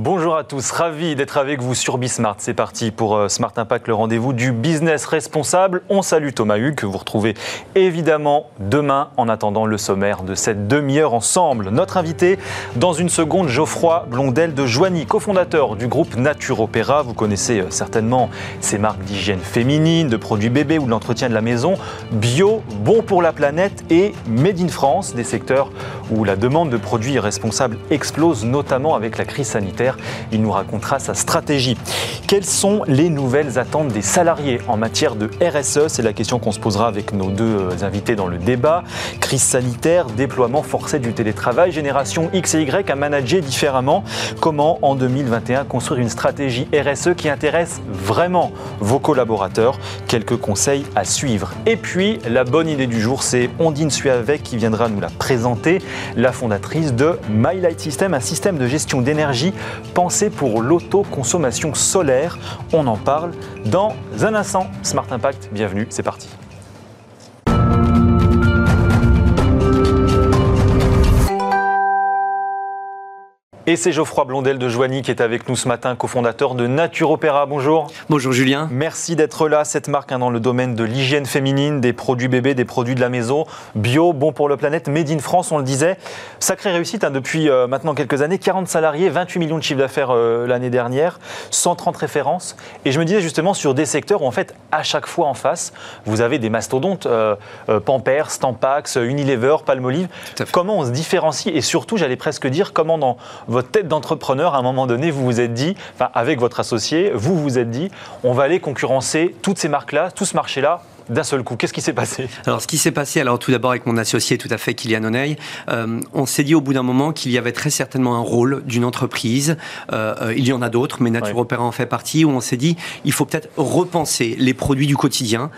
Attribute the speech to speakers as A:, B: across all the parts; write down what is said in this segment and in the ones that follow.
A: Bonjour à tous, ravi d'être avec vous sur Bismart. C'est parti pour euh, Smart Impact, le rendez-vous du business responsable. On salue Thomas Hugues, que vous retrouvez évidemment demain en attendant le sommaire de cette demi-heure ensemble. Notre invité, dans une seconde, Geoffroy Blondel de Joigny, cofondateur du groupe Nature Opéra. Vous connaissez euh, certainement ces marques d'hygiène féminine, de produits bébés ou de l'entretien de la maison. Bio, bon pour la planète et Made in France, des secteurs où la demande de produits responsables explose, notamment avec la crise sanitaire. Il nous racontera sa stratégie. Quelles sont les nouvelles attentes des salariés en matière de RSE C'est la question qu'on se posera avec nos deux euh, invités dans le débat. Crise sanitaire, déploiement forcé du télétravail, génération X et Y à manager différemment. Comment en 2021 construire une stratégie RSE qui intéresse vraiment vos collaborateurs? Quelques conseils à suivre. Et puis, la bonne idée du jour, c'est Ondine Suavec qui viendra nous la présenter, la fondatrice de My Light System, un système de gestion d'énergie pensé pour l'autoconsommation solaire. On en parle dans un instant. Smart Impact, bienvenue, c'est parti. Et c'est Geoffroy Blondel de Joigny qui est avec nous ce matin, cofondateur de Nature Opéra. Bonjour.
B: Bonjour Julien.
A: Merci d'être là. Cette marque hein, dans le domaine de l'hygiène féminine, des produits bébés, des produits de la maison, bio, bon pour la planète, made in France, on le disait. Sacrée réussite hein, depuis euh, maintenant quelques années. 40 salariés, 28 millions de chiffres d'affaires euh, l'année dernière, 130 références. Et je me disais justement sur des secteurs où en fait, à chaque fois en face, vous avez des mastodontes, euh, Pampers, Stampax, Unilever, Palmolive. Comment on se différencie? Et surtout, j'allais presque dire, comment dans votre votre tête d'entrepreneur, à un moment donné, vous vous êtes dit, enfin, avec votre associé, vous vous êtes dit, on va aller concurrencer toutes ces marques-là, tout ce marché-là d'un seul coup. Qu'est-ce qui s'est passé?
B: Alors, ce qui s'est passé, alors tout d'abord avec mon associé tout à fait, Kylian Oney, euh, on s'est dit au bout d'un moment qu'il y avait très certainement un rôle d'une entreprise. Euh, euh, il y en a d'autres, mais Nature Opéra en fait partie, où on s'est dit il faut peut-être repenser les produits du quotidien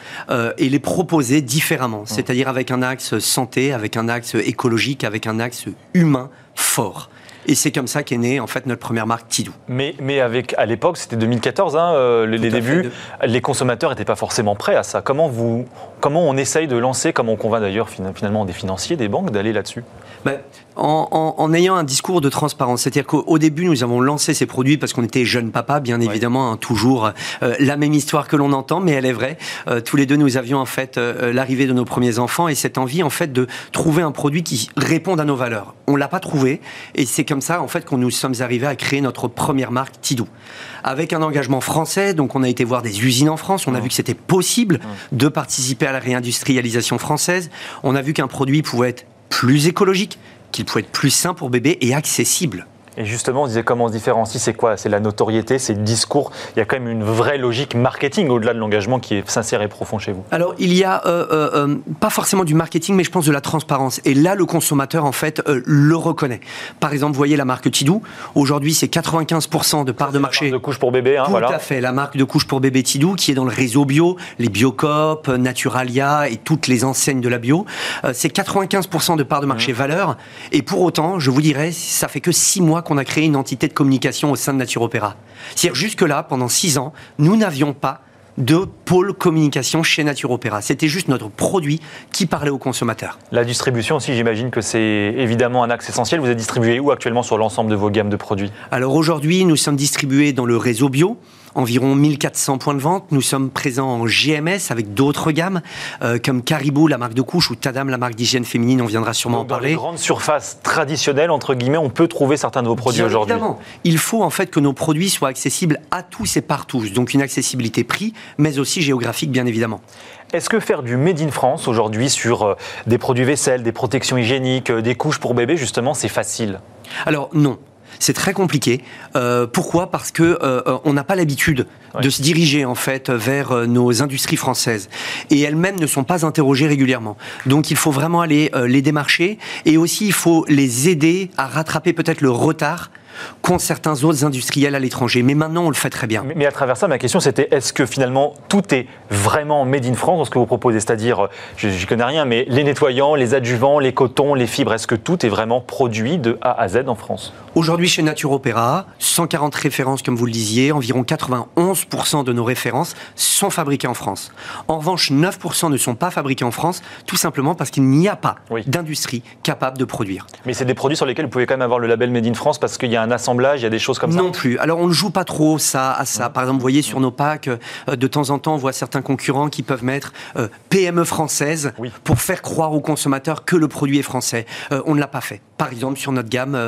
B: et les proposer différemment, c'est-à-dire avec un axe santé, avec un axe écologique, avec un axe humain fort. Et c'est comme ça qu'est née en fait notre première marque Tidou.
A: Mais, mais avec, à l'époque, c'était 2014, hein, euh, les, débuts, les consommateurs n'étaient pas forcément prêts à ça. Comment, vous, comment on essaye de lancer, comment on convainc d'ailleurs finalement des financiers, des banques d'aller là-dessus
B: ben, en, ayant un discours de transparence. C'est-à-dire qu'au début, nous avons lancé ces produits parce qu'on était jeunes papa, bien évidemment, hein, toujours euh, la même histoire que l'on entend, mais elle est vraie. Euh, tous les deux, nous avions en fait l'arrivée de nos premiers enfants et cette envie en fait de trouver un produit qui réponde à nos valeurs. On l'a pas trouvé et c'est comme ça en fait qu'on nous sommes arrivés à créer notre première marque Tidou. Avec un engagement français, donc on a été voir des usines en France, on a vu que c'était possible de participer à la réindustrialisation française, on a vu qu'un produit pouvait être plus écologique, qu'il pouvait être plus sain pour bébé et accessible.
A: Et justement, on disait comment on se différencie, c'est quoi? C'est la notoriété, c'est le discours. Il y a quand même une vraie logique marketing au-delà de l'engagement qui est sincère et profond chez vous.
B: Alors, il y a euh, euh, euh, pas forcément du marketing, mais je pense de la transparence. Et là, le consommateur, en fait, le reconnaît. Par exemple, vous voyez la marque Tidou. Aujourd'hui, c'est 95% de part de marché. La
A: marque de couche pour bébé, hein,
B: Tout à fait. La marque de couche pour bébé Tidou, qui est dans le réseau bio, les Biocop, Naturalia et toutes les enseignes de la bio. c'est 95% de part de marché mmh. valeur. Et pour autant, je vous dirais, ça fait que 6 mois qu'on a créé une entité de communication au sein de Nature Opéra. C'est-à-dire jusque-là, pendant six ans, nous n'avions pas de pôle communication chez Nature Opéra. C'était juste notre produit qui parlait aux consommateurs.
A: La distribution aussi, j'imagine que c'est évidemment un axe essentiel. Vous êtes distribué où actuellement sur l'ensemble de vos gammes de produits?
B: Alors aujourd'hui, nous sommes distribués dans le réseau bio, environ 1400 points de vente. Nous sommes présents en GMS avec d'autres gammes, euh, comme Caribou, la marque de couche, ou Tadam, la marque d'hygiène féminine. On viendra sûrement en parler.
A: Dans les grandes surfaces traditionnelles, entre guillemets, on peut trouver certains de vos produits aujourd'hui.
B: Évidemment. Il faut en fait que nos produits soient accessibles à tous et partout. Donc une accessibilité prix, mais aussi géographique, bien évidemment.
A: Est-ce que faire du Made in France aujourd'hui sur euh, des produits vaisselle, des protections hygiéniques, euh, des couches pour bébés, justement, c'est facile?
B: Alors non, c'est très compliqué. Euh, pourquoi? Parce que euh, on n'a pas l'habitude de se diriger en fait vers euh, nos industries françaises et elles-mêmes ne sont pas interrogées régulièrement. Donc il faut vraiment aller les démarcher et aussi il faut les aider à rattraper peut-être le retard qu'ont certains autres industriels à l'étranger. Mais maintenant, on le fait très bien.
A: Mais, à travers ça, ma question, c'était est-ce que finalement, tout est vraiment made in France dans ce que vous proposez? C'est-à-dire, je ne connais rien, mais les nettoyants, les adjuvants, les cotons, les fibres, est-ce que tout est vraiment produit de A à Z en France?
B: Aujourd'hui, chez Nature Opéra, 140 références, comme vous le disiez, environ 91% de nos références sont fabriquées en France. En revanche, 9% ne sont pas fabriquées en France, tout simplement parce qu'il n'y a pas d'industrie capable de produire.
A: Mais c'est des produits sur lesquels vous pouvez quand même avoir le label Made in France parce qu'il y a un un assemblage, il y a des choses comme ça
B: Non plus. Alors on ne joue pas trop ça à ça. Par exemple, vous voyez sur nos packs, euh, de temps en temps, on voit certains concurrents qui peuvent mettre euh, PME française pour faire croire aux consommateurs que le produit est français. Euh, on ne l'a pas fait. Par exemple, sur notre gamme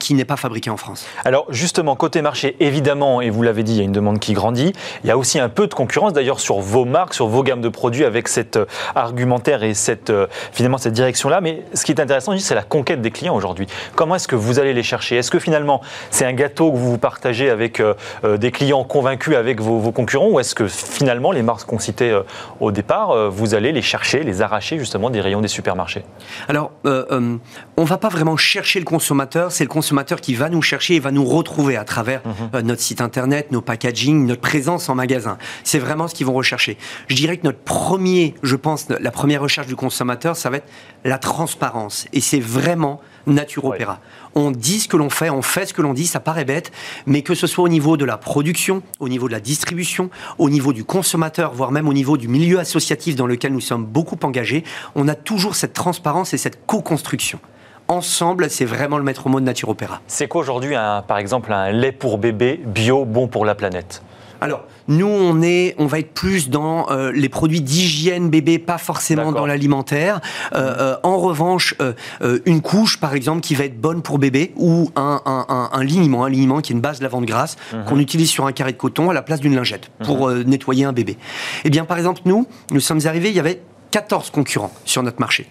B: qui n'est pas fabriquée en France.
A: Alors justement, côté marché, évidemment, et vous l'avez dit, il y a une demande qui grandit. Il y a aussi un peu de concurrence d'ailleurs sur vos marques, sur vos gammes de produits avec cet argumentaire et cette, finalement cette direction-là. Mais ce qui est intéressant, c'est la conquête des clients aujourd'hui. Comment est-ce que vous allez les chercher? Est-ce que finalement c'est un gâteau que vous partagez avec des clients convaincus avec vos, concurrents ou est-ce que finalement les marques qu'on citait euh, au départ, euh, vous allez les chercher, les arracher justement des rayons des supermarchés?
B: Alors, euh, on ne va pas vraiment chercher le consommateur, c'est le consommateur qui va nous chercher et va nous retrouver à travers mhm. notre site internet, nos packaging, notre présence en magasin. C'est vraiment ce qu'ils vont rechercher. Je dirais que notre premier, je pense, la première recherche du consommateur, ça va être la transparence. Et c'est vraiment Nature Opéra. On dit ce que l'on fait, on fait ce que l'on dit, ça paraît bête, mais que ce soit au niveau de la production, au niveau de la distribution, au niveau du consommateur, voire même au niveau du milieu associatif dans lequel nous sommes beaucoup engagés, on a toujours cette transparence et cette co-construction ensemble, c'est vraiment le maître mot de Nature Opéra.
A: C'est quoi aujourd'hui, par exemple, un lait pour bébé bio bon pour la planète
B: alors, nous, on, est, on va être plus dans euh, les produits d'hygiène bébé, pas forcément dans l'alimentaire. Euh, euh, en revanche, une couche, par exemple, qui va être bonne pour bébé, ou un, un, un, liniment, un liniment qui est une base de lavande grasse, mhm. qu'on utilise sur un carré de coton à la place d'une lingette pour mhm. nettoyer un bébé. Eh bien, par exemple, nous, nous sommes arrivés, il y avait 14 concurrents sur notre marché.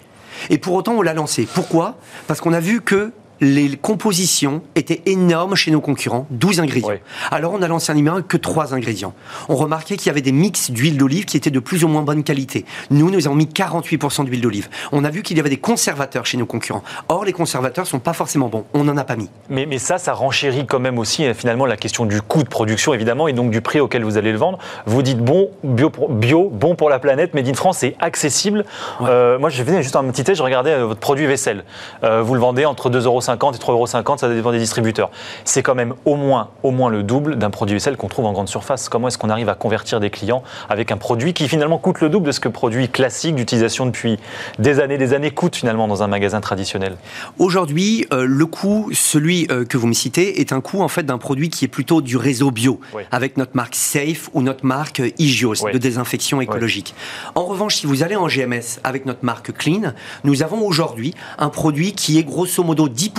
B: Et pour autant, on l'a lancé. Pourquoi? Parce qu'on a vu que les compositions étaient énormes chez nos concurrents, 12 ingrédients. Alors on a lancé un numéro que 3 ingrédients. On remarquait qu'il y avait des mix d'huile d'olive qui étaient de plus ou moins bonne qualité. Nous, nous avons mis 48% d'huile d'olive. On a vu qu'il y avait des conservateurs chez nos concurrents. Or, les conservateurs sont pas forcément bons. On n'en a pas mis.
A: Mais, mais ça, ça renchérit quand même aussi euh, finalement la question du coût de production, évidemment, et donc du prix auquel vous allez le vendre. Vous dites bon, bio, bio bon pour la planète, Made in France, c'est accessible. Euh, moi, je venais juste un petit test, je regardais euh, votre produit vaisselle. vous le vendez entre 2,50 et 3,50 euros, ça dépend des distributeurs. C'est quand même au moins, au moins le double d'un produit vaisselle qu'on trouve en grande surface. Comment est-ce qu'on arrive à convertir des clients avec un produit qui finalement coûte le double de ce que produit classique d'utilisation depuis des années, des années coûte finalement dans un magasin traditionnel?
B: Aujourd'hui, euh, le coût, celui euh, que vous me citez, est un coût en fait d'un produit qui est plutôt du réseau bio, avec notre marque Safe ou notre marque Igios de désinfection écologique. En revanche, si vous allez en GMS avec notre marque Clean, nous avons aujourd'hui un produit qui est grosso modo 10%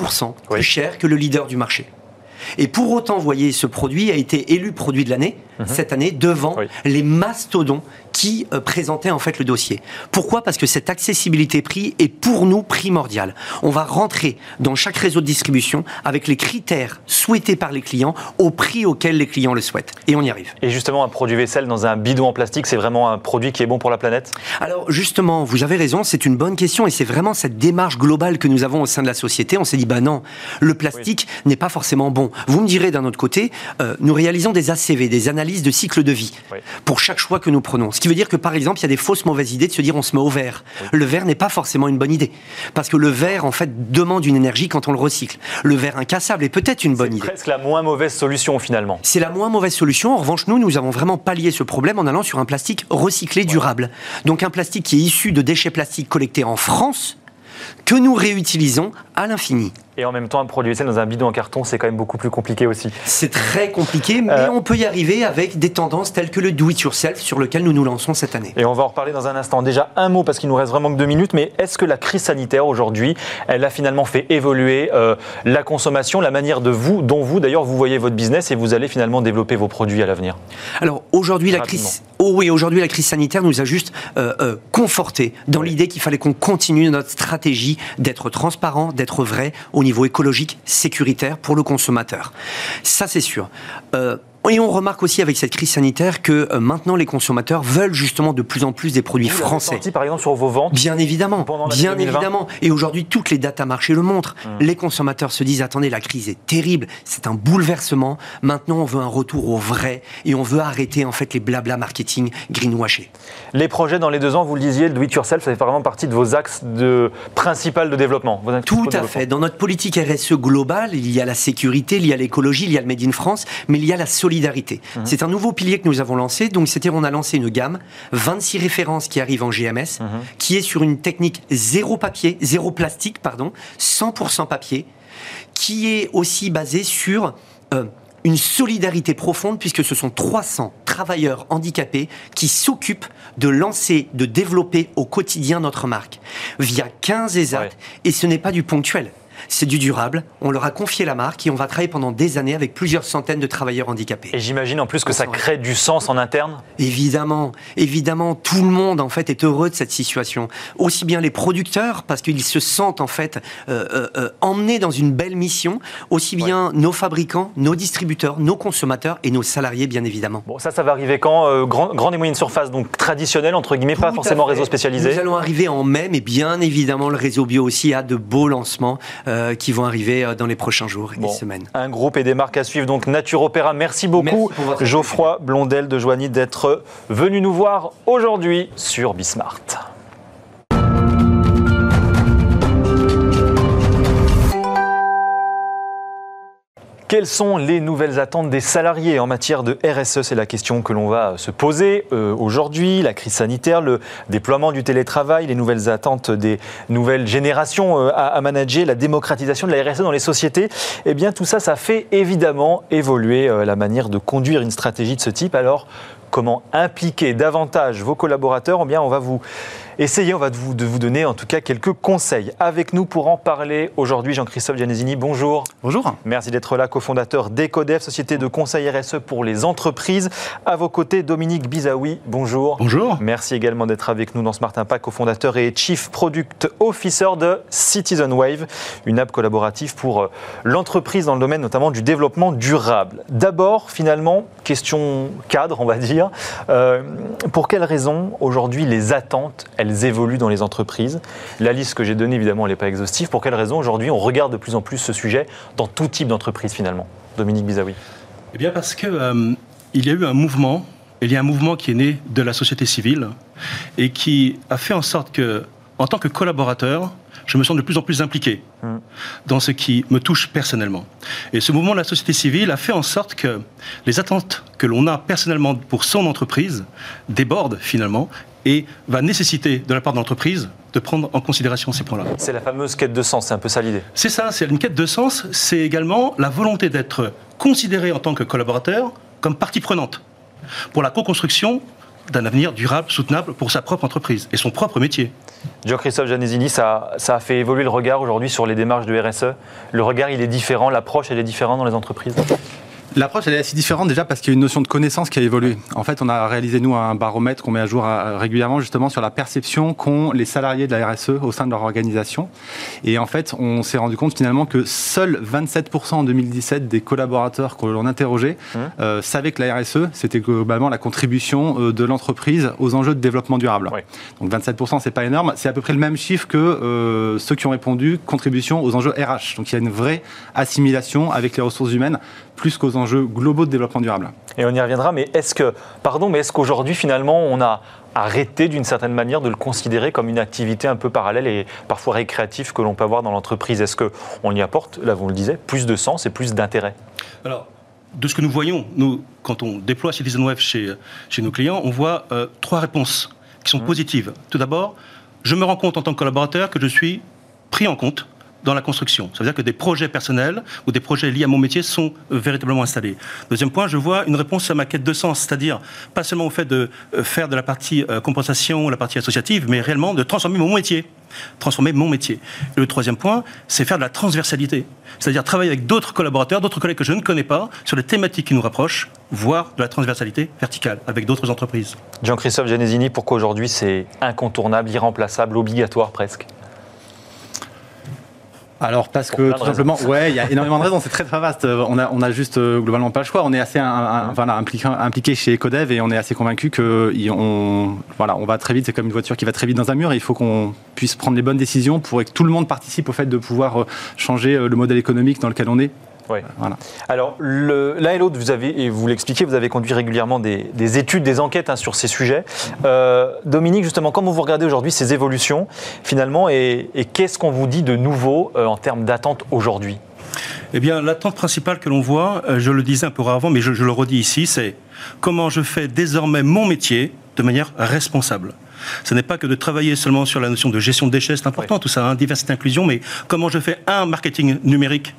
B: plus cher que le leader du marché. Et pour autant, vous voyez, ce produit a été élu produit de l'année mhm. cette année devant les mastodons qui euh, présentaient en fait le dossier. Pourquoi? Parce que cette accessibilité prix est pour nous primordiale. On va rentrer dans chaque réseau de distribution avec les critères souhaités par les clients au prix auquel les clients le souhaitent. Et on y arrive.
A: Et justement, un produit vaisselle dans un bidon en plastique, c'est vraiment un produit qui est bon pour la planète?
B: Alors justement, vous avez raison, c'est une bonne question et c'est vraiment cette démarche globale que nous avons au sein de la société. On s'est dit, bah non, le plastique n'est pas forcément bon. Vous me direz d'un autre côté, euh, nous réalisons des ACV, des analyses de cycle de vie, pour chaque choix que nous prenons. Ce qui veut dire que, par exemple, il y a des fausses mauvaises idées de se dire on se met au verre. Le verre n'est pas forcément une bonne idée. Parce que le verre, en fait, demande une énergie quand on le recycle. Le verre incassable est peut-être une bonne idée.
A: C'est presque la moins mauvaise solution, finalement.
B: C'est la moins mauvaise solution. En revanche, nous, nous avons vraiment pallié ce problème en allant sur un plastique recyclé durable. Donc un plastique qui est issu de déchets plastiques collectés en France, que nous réutilisons à l'infini.
A: Et en même temps, un produit dans un bidon en carton, c'est quand même beaucoup plus compliqué aussi.
B: C'est très compliqué, mais euh, on peut y arriver avec des tendances telles que le do-it-yourself sur lequel nous nous lançons cette année.
A: Et on va en reparler dans un instant. Déjà, un mot, parce qu'il nous reste vraiment que deux minutes, mais est-ce que la crise sanitaire aujourd'hui, elle a finalement fait évoluer euh, la consommation, la manière de vous, dont vous d'ailleurs, vous voyez votre business et vous allez finalement développer vos produits à l'avenir?
B: Alors aujourd'hui, la crise, oh oui, aujourd'hui, la crise sanitaire nous a juste euh, conforté dans l'idée qu'il fallait qu'on continue notre stratégie d'être transparent, d'être vrai au niveau écologique, sécuritaire pour le consommateur. Ça, c'est sûr. Euh, et on remarque aussi avec cette crise sanitaire que euh, maintenant les consommateurs veulent justement de plus en plus des produits français.
A: Senti, par exemple sur vos ventes
B: Bien évidemment, bien évidemment. Et aujourd'hui toutes les datas marché le montrent. Hum. Les consommateurs se disent attendez la crise est terrible, c'est un bouleversement. Maintenant on veut un retour au vrai et on veut arrêter en fait les blabla marketing greenwashés.
A: Les projets dans les deux ans, vous le disiez, le do it yourself, ça fait vraiment partie de vos axes de principal de développement.
B: Tout à fait. Dans notre politique RSE globale, il y a la sécurité, il y a l'écologie, il y a le made in France, mais il y a la solidarité solidarité. Mhm. C'est un nouveau pilier que nous avons lancé. Donc, c'était, on a lancé une gamme, 26 références qui arrivent en GMS, mhm. qui est sur une technique zéro papier, zéro plastique, pardon, 100% papier, qui est aussi basée sur euh, une solidarité profonde puisque ce sont 300 travailleurs handicapés qui s'occupent de lancer, de développer au quotidien notre marque via 15 ESAT et ce n'est pas du ponctuel c'est du durable. On leur a confié la marque et on va travailler pendant des années avec plusieurs centaines de travailleurs handicapés.
A: Et j'imagine en plus que ça crée du sens en interne?
B: Évidemment, évidemment, tout le monde en fait est heureux de cette situation. Aussi bien les producteurs, parce qu'ils se sentent en fait euh, euh, euh, emmenés dans une belle mission, aussi bien nos fabricants, nos distributeurs, nos consommateurs et nos salariés, bien évidemment.
A: Bon, ça, ça va arriver quand grand, Grande et moyenne surface, donc traditionnelle, entre guillemets, pas forcément réseau spécialisé?
B: Nous allons arriver en mai, mais bien évidemment, le réseau bio aussi a de beaux lancements. Euh, qui vont arriver euh, dans les prochains jours et semaines.
A: Un groupe et des marques à suivre, donc Nature Opéra. Merci beaucoup, Geoffroy Blondel de Joigny, d'être venu nous voir aujourd'hui sur Bismart. Quelles sont les nouvelles attentes des salariés en matière de RSE C'est la question que l'on va se poser euh, aujourd'hui. La crise sanitaire, le déploiement du télétravail, les nouvelles attentes des nouvelles générations euh, à, manager, la démocratisation de la RSE dans les sociétés. Eh bien, tout ça, ça fait évidemment évoluer euh, la manière de conduire une stratégie de ce type. Alors, comment impliquer davantage vos collaborateurs? Eh bien, on va vous Essayez, on va de vous, de vous donner en tout cas quelques conseils. Avec nous pour en parler aujourd'hui, Jean-Christophe Gianesini, bonjour.
C: Bonjour.
A: Merci d'être là, cofondateur d'Ecodef, société de conseil RSE pour les entreprises. À vos côtés, Dominique Bizaoui, bonjour.
C: Bonjour.
A: Merci également d'être avec nous dans Smart Impact, cofondateur et Chief Product Officer de Citizen Wave, une app collaborative pour euh, l'entreprise dans le domaine notamment du développement durable. D'abord, finalement, question cadre, on va dire. Euh, pour quelles raisons aujourd'hui les attentes, elles évoluent dans les entreprises. La liste que j'ai donnée, évidemment, elle n'est pas exhaustive. Pour quelles raisons aujourd'hui on regarde de plus en plus ce sujet dans tout type d'entreprise finalement? Dominique Bizaoui.
C: Eh bien parce qu'il euh, y a eu un mouvement, il y a un mouvement qui est né de la société civile et qui a fait en sorte que, en tant que collaborateur, je me sens de plus en plus impliqué dans ce qui me touche personnellement. Et ce mouvement de la société civile a fait en sorte que les attentes que l'on a personnellement pour son entreprise débordent finalement et va nécessiter de la part de l'entreprise de prendre en considération ces points-là.
A: C'est la fameuse quête de sens, c'est un peu ça l'idée.
C: C'est ça, c'est une quête de sens, c'est également la volonté d'être considéré en tant que collaborateur comme partie prenante pour la co-construction d'un avenir durable, soutenable pour sa propre entreprise et son propre métier.
A: Jean-Christophe Janesini, ça, ça a fait évoluer le regard aujourd'hui sur les démarches de RSE. Le regard, il est différent, l'approche, elle est différente dans les entreprises
D: L'approche elle est assez différente déjà parce qu'il y a une notion de connaissance qui a évolué. En fait, on a réalisé nous un baromètre qu'on met à jour euh, régulièrement justement sur la perception qu'ont les salariés de la RSE au sein de leur organisation. Et en fait, on s'est rendu compte finalement que seuls 27% en 2017 des collaborateurs que l'on interrogeait mmh. euh, savaient que la RSE c'était globalement la contribution euh, de l'entreprise aux enjeux de développement durable. Donc 27% c'est pas énorme, c'est à peu près le même chiffre que ceux qui ont répondu contribution aux enjeux RH. Donc il y a une vraie assimilation avec les ressources humaines plus qu'aux enjeux globaux de développement durable.
A: Et on y reviendra, mais est-ce que, pardon, mais est-ce qu'aujourd'hui finalement on a arrêté d'une certaine manière de le considérer comme une activité un peu parallèle et parfois récréative que l'on peut avoir dans l'entreprise? Est-ce qu'on y apporte, là vous le disiez, plus de sens et plus d'intérêt?
C: Alors, de ce que nous voyons, nous, quand on déploie Citizen Web chez, chez nos clients, on voit euh, trois réponses qui sont mmh. positives. Tout d'abord, je me rends compte en tant que collaborateur que je suis pris en compte dans la construction. Ça veut dire que des projets personnels ou des projets liés à mon métier sont euh, véritablement installés. Deuxième point, je vois une réponse à ma quête de sens, c'est-à-dire pas seulement au fait de euh, faire de la partie euh, compensation, la partie associative, mais réellement de transformer mon métier. Transformer mon métier. Et le troisième point, c'est faire de la transversalité. C'est-à-dire travailler avec d'autres collaborateurs, d'autres collègues que je ne connais pas, sur des thématiques qui nous rapprochent, voire de la transversalité verticale avec d'autres entreprises.
A: Jean-Christophe Genesini, pourquoi aujourd'hui c'est incontournable, irremplaçable, obligatoire presque?
D: Alors parce que tout simplement, ouais, il y a énormément de raisons. C'est très très vaste. On a on a juste euh, globalement pas le choix. On est assez impliqué, impliqué chez Ecodev et on est assez convaincu que on voilà, on va très vite. C'est comme une voiture qui va très vite dans un mur. Et il faut qu'on puisse prendre les bonnes décisions pour que tout le monde participe au fait de pouvoir euh, changer euh, le modèle économique dans lequel on est
A: voilà. Alors, l'un et l'autre, vous avez, et vous l'expliquez, vous avez conduit régulièrement des, études, des enquêtes hein, sur ces sujets. Euh, Dominique, justement, comment vous regardez aujourd'hui ces évolutions, finalement, et, qu'est-ce qu'on vous dit de nouveau euh, en termes d'attente aujourd'hui?
C: Eh bien, l'attente principale que l'on voit, euh, je le disais un peu avant, mais je, je le redis ici, c'est comment je fais désormais mon métier de manière responsable. Ce n'est pas que de travailler seulement sur la notion de gestion de déchets, c'est important tout ça, hein, diversité, inclusion, mais comment je fais un marketing numérique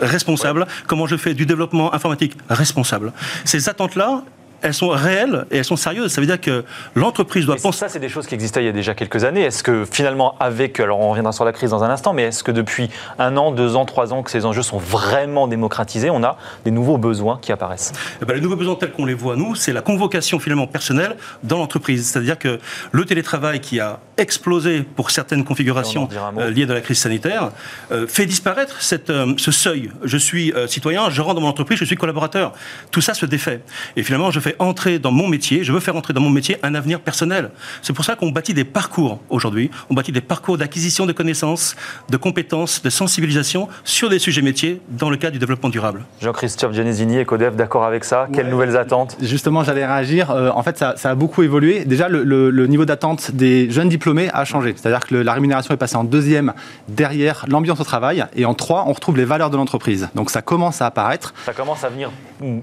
C: responsable, comment je fais du développement informatique responsable. Ces attentes-là, elles sont réelles et elles sont sérieuses. Ça veut dire que l'entreprise doit penser.
A: Ça, c'est des choses qui existaient il y a déjà quelques années. Est-ce que finalement, avec, alors on reviendra sur la crise dans un instant, mais est-ce que depuis un an, deux ans, trois ans que ces enjeux sont vraiment démocratisés, on a des nouveaux besoins qui apparaissent?
C: Eh ben, Les nouveaux besoins tels qu'on les voit, nous, c'est la convocation finalement personnelle dans l'entreprise. C'est-à-dire que le télétravail qui a explosé pour certaines configurations euh, liées à la crise sanitaire euh, fait disparaître cette, euh, ce seuil. Je suis citoyen, je rentre dans mon entreprise, je suis collaborateur. Tout ça se défait. Et finalement, je fais entrer dans mon métier, je veux faire entrer dans mon métier un avenir personnel. C'est pour ça qu'on bâtit des parcours aujourd'hui. On bâtit des parcours d'acquisition de connaissances, de compétences, de sensibilisation sur des sujets métiers dans le cadre du développement durable.
A: Jean-Christophe Genesini, EcoDev, d'accord avec ça? Quelles nouvelles attentes?
D: Justement, j'allais réagir. Euh, en fait, ça, a beaucoup évolué. Déjà, le, niveau d'attente des jeunes diplômés a changé. C'est-à-dire que la rémunération est passée en deuxième derrière l'ambiance au travail. Et en trois, on retrouve les valeurs de l'entreprise. Donc ça commence à apparaître.
A: Ça commence à venir,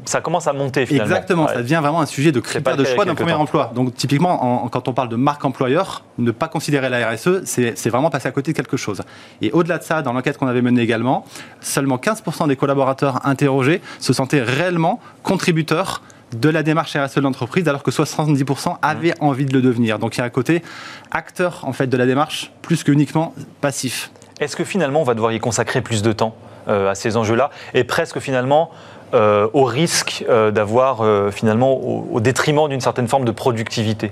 A: ça commence à monter finalement.
D: Exactement, ça devient vraiment un sujet de critère de choix d'un premier emploi. Donc typiquement, quand on parle de marque employeur, ne pas considérer la RSE, c'est vraiment passer à côté de quelque chose. Et au-delà de ça, dans l'enquête qu'on avait menée également, seulement 15% des collaborateurs interrogés se sentaient réellement contributeurs de la démarche RSE de l'entreprise, alors que 70% avaient envie de le devenir. Donc il y a un côté acteur en fait de la démarche, plus que uniquement passif.
A: Est-ce que finalement on va devoir y consacrer plus de temps euh, à ces enjeux-là? Et presque finalement euh, au risque euh, d'avoir euh, finalement au, détriment d'une certaine forme de productivité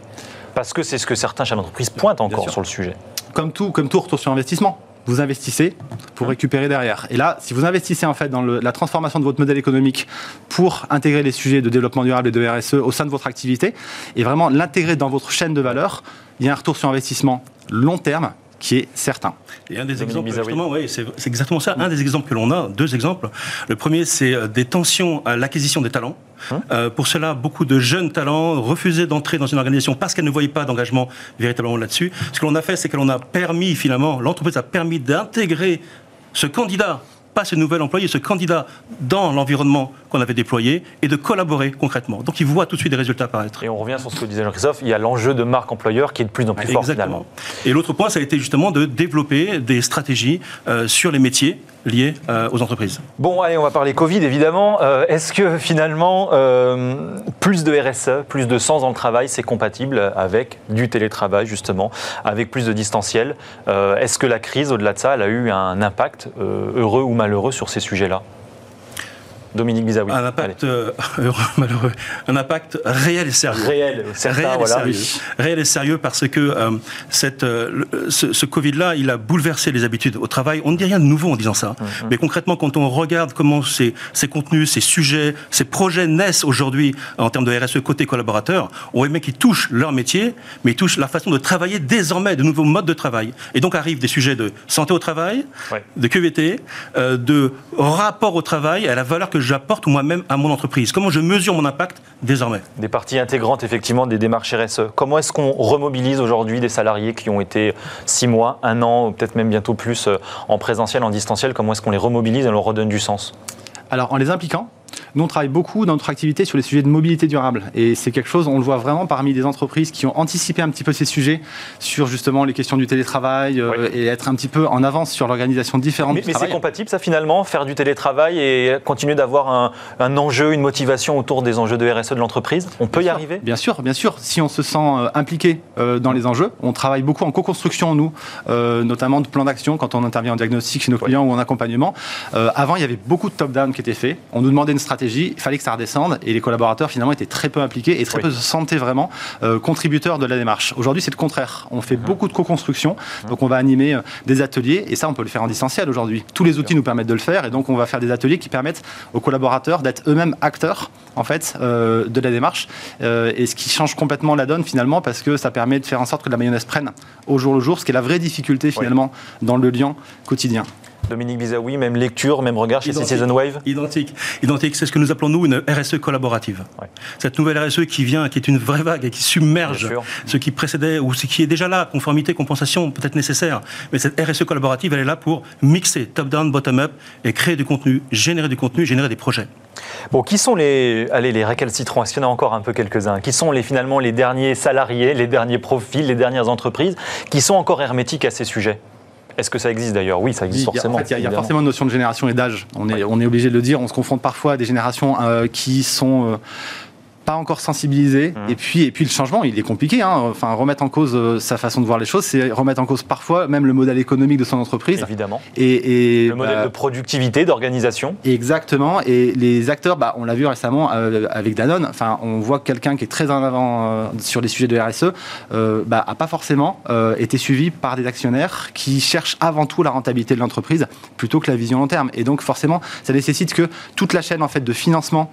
A: Parce que c'est ce que certains chefs d'entreprise pointent encore sur le sujet.
D: Comme tout, comme tout retour sur investissement vous investissez pour récupérer derrière. Et là, si vous investissez en fait dans la transformation de votre modèle économique pour intégrer les sujets de développement durable et de RSE au sein de votre activité et vraiment l'intégrer dans votre chaîne de valeur, il y a un retour sur investissement long terme qui est certain.
C: Et un des exemples, justement, oui, c'est exactement ça. Un des exemples que l'on a, deux exemples. Le premier, c'est euh, des tensions à l'acquisition des talents. Hein euh, pour cela, beaucoup de jeunes talents refusaient d'entrer dans une organisation parce qu'elles ne voyaient pas d'engagement véritablement là-dessus. Ce que l'on a fait, c'est que l'on a permis, finalement, l'entreprise a permis d'intégrer ce candidat pas ce nouvel employé, ce candidat dans l'environnement qu'on avait déployé et de collaborer concrètement. Donc il voit tout de suite des résultats apparaître.
A: Et on revient sur ce que disait Jean-Christophe, il y a l'enjeu de marque employeur qui est de plus en plus fort finalement.
C: Et l'autre point, ça a été justement de développer des stratégies euh, sur les métiers liés euh, aux entreprises.
A: Bon, allez, on va parler Covid évidemment. Euh, est-ce que finalement, plus de RSE, plus de sens dans le travail, c'est compatible avec du télétravail justement, avec plus de distanciel? Est-ce que la crise, au-delà de ça, elle a eu un impact heureux ou malheureux sur ces sujets-là? Dominique Bizaoui.
C: Un impact euh, malheureux, un impact réel et sérieux.
A: Réel,
C: réel et sérieux. Réel et sérieux parce que euh, cette, euh, ce, Covid-là, il a bouleversé les habitudes au travail. On ne dit rien de nouveau en disant ça, mm-hmm. mais concrètement, quand on regarde comment ces, ces contenus, ces sujets, ces projets naissent aujourd'hui en termes de RSE côté collaborateur, on voit qu'ils touchent leur métier, mais ils touchent la façon de travailler désormais, de nouveaux modes de travail. Et donc arrivent des sujets de santé au travail, de QVT, de rapport au travail, à la valeur que j'apporte moi-même à mon entreprise? Comment je mesure mon impact désormais?
A: Des parties intégrantes effectivement des démarches RSE. Comment est-ce qu'on remobilise aujourd'hui des salariés qui ont été six mois, un an, peut-être même bientôt plus euh, en présentiel, en distanciel? Comment est-ce qu'on les remobilise et leur redonne du sens?
D: Alors en les impliquant, nous, on travaille beaucoup dans notre activité sur les sujets de mobilité durable. Et c'est quelque chose, on le voit vraiment parmi des entreprises qui ont anticipé un petit peu ces sujets sur justement les questions du télétravail euh, et être un petit peu en avance sur l'organisation différente
A: mais, Mais c'est compatible, ça, finalement, faire du télétravail et continuer d'avoir un, enjeu, une motivation autour des enjeux de RSE de l'entreprise? On peut y arriver?
D: Bien sûr, bien sûr. Si on se sent euh, impliqué euh, dans les enjeux, on travaille beaucoup en co-construction, nous, notamment de plans d'action quand on intervient en diagnostic chez nos clients ou en accompagnement. avant, il y avait beaucoup de top-down qui étaient faits. On nous demandait une stratégie, il fallait que ça redescende et les collaborateurs finalement étaient très peu impliqués et très peu se sentaient vraiment euh, contributeurs de la démarche. Aujourd'hui, c'est le contraire. On fait mhm. beaucoup de co-construction, mhm. donc on va animer euh, des ateliers et ça, on peut le faire en distanciel aujourd'hui. Tous les outils nous permettent de le faire et donc on va faire des ateliers qui permettent aux collaborateurs d'être eux-mêmes acteurs en fait euh, de la démarche et ce qui change complètement la donne finalement parce que ça permet de faire en sorte que la mayonnaise prenne au jour le jour, ce qui est la vraie difficulté finalement dans le lien quotidien.
A: Dominique Bizaoui, même lecture, même regard chez
C: Identique.
A: Citizen Wave
C: Identique. Identique. C'est ce que nous appelons, nous, une RSE collaborative.
A: Ouais.
C: Cette nouvelle RSE qui vient, qui est une vraie vague et qui submerge ce qui précédait ou ce qui est déjà là, conformité, compensation, peut-être nécessaire. Mais cette RSE collaborative, elle est là pour mixer top-down, bottom-up et créer du contenu, générer du contenu, générer des projets.
A: Bon, qui sont les, allez, les récalcitrants Est-ce qu'il y en a encore un peu quelques-uns? Qui sont les, finalement les derniers salariés, les derniers profils, les dernières entreprises qui sont encore hermétiques à ces sujets? Est-ce que ça existe d'ailleurs? Oui, ça existe
D: Oui,
A: forcément.
D: En fait, il y a- forcément une notion de génération et d'âge. On est, on est obligé de le dire. On se confronte parfois à des générations euh, qui sont euh, pas encore sensibilisées.
A: Mhm.
D: Et puis, et puis le changement, il est compliqué. hein. Enfin, remettre en cause euh, sa façon de voir les choses, c'est remettre en cause parfois même le modèle économique de son entreprise.
A: Évidemment.
D: Et, et,
A: Le modèle
D: bah,
A: de productivité, d'organisation.
D: Exactement. Et les acteurs, bah, on l'a vu récemment euh, avec Danone. Enfin, on voit que quelqu'un qui est très en avant euh, sur les sujets de RSE, bah, a pas forcément été suivi par des actionnaires qui cherchent avant tout la rentabilité de l'entreprise plutôt que la vision long terme. Et donc, forcément, ça nécessite que toute la chaîne en fait de financement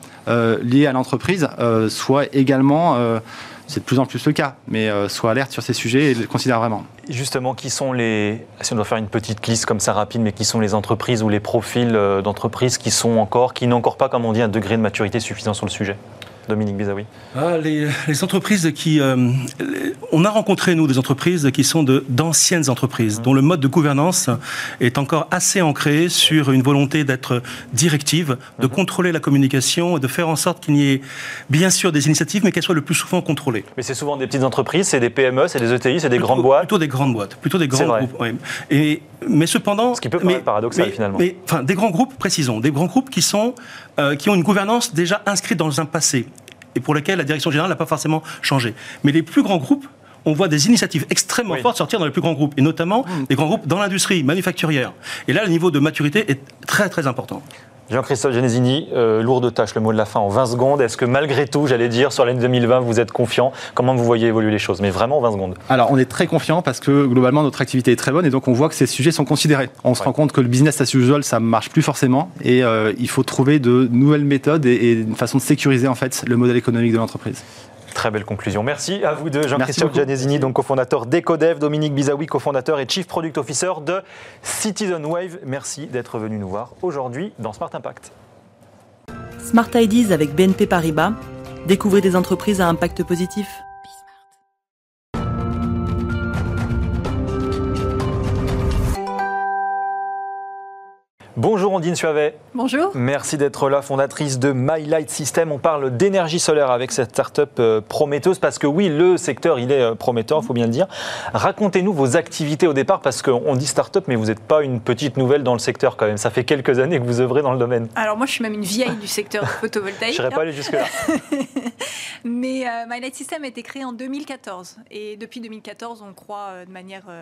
D: liée à l'entreprise euh, soit également euh, c'est de plus en plus le cas, mais euh, alerte sur ces sujets et le considère vraiment.
A: Justement, qui sont les. Si on doit faire une petite liste comme ça rapide, mais qui sont les entreprises ou les profils euh, d'entreprises qui sont encore, qui n'ont encore pas, comme on dit, un degré de maturité suffisant sur le sujet? Dominique Bizaoui.
C: Ah, les, les entreprises qui... euh, les- on a rencontré, nous, des entreprises qui sont d'anciennes entreprises, dont le mode de gouvernance est encore assez ancré sur une volonté d'être directive, de contrôler la communication et de faire en sorte qu'il y ait, bien sûr, des initiatives, mais qu'elles soient le plus souvent contrôlées.
A: Mais c'est souvent des petites entreprises, c'est des PME, c'est des ETI, c'est des
C: Plutôt-
A: grandes boîtes.
C: Plutôt des grandes boîtes, plutôt des grands groupes. oui. Et, mais cependant,
A: Ce qui peut paraître paradoxal,
C: mais-
A: finalement.
C: Mais enfin, des grands groupes, précisons, des grands groupes qui sont euh, qui ont une gouvernance déjà inscrite dans un passé et pour lesquels la direction générale n'a pas forcément changé. Mais les plus grands groupes on voit des initiatives extrêmement
A: Oui.
C: fortes sortir dans les plus grands groupes, et notamment des grands groupes dans l'industrie manufacturière. Et là, le niveau de maturité est très très important.
A: Jean-Christophe Genesini, euh, lourde tâche, le mot de la fin en 20 secondes. Est-ce que malgré tout, j'allais dire, sur l'année 2020, vous êtes confiant? Comment vous voyez évoluer les choses? Mais vraiment en 20 secondes.
D: Alors, on est très confiant parce que globalement, notre activité est très bonne et donc on voit que ces sujets sont considérés. On se rend compte que le business as usual, ça marche plus forcément et euh, il faut trouver de nouvelles méthodes et, et une façon de sécuriser en fait le modèle économique de l'entreprise.
A: Très belle conclusion. Merci à vous deux, Jean-Christophe. Gianesini, donc cofondateur d'Ecodev, Dominique Bizaoui, cofondateur et Chief Product Officer de Citizen Wave. Merci d'être venu nous voir aujourd'hui dans Smart Impact.
E: Smart Ideas avec BNP Paribas. Découvrez des entreprises à impact positif.
A: Bonjour Ondine Suavet.
F: Bonjour.
A: Merci d'être là, fondatrice de My Light System. On parle d'énergie solaire avec cette start-up euh, prometteuse parce que oui, le secteur, il est euh, prometteur, il faut bien le dire. Racontez-nous vos activités au départ parce qu'on dit start-up, mais vous n'êtes pas une petite nouvelle dans le secteur quand même. Ça fait quelques années que vous œuvrez dans le domaine.
F: Alors moi je suis même une vieille du secteur
A: Je
F: photovoltaïque.
A: n'irai pas aller jusque-là.
F: Mais euh, My Light System a été créé en 2014 et depuis 2014 on croit euh, de manière euh,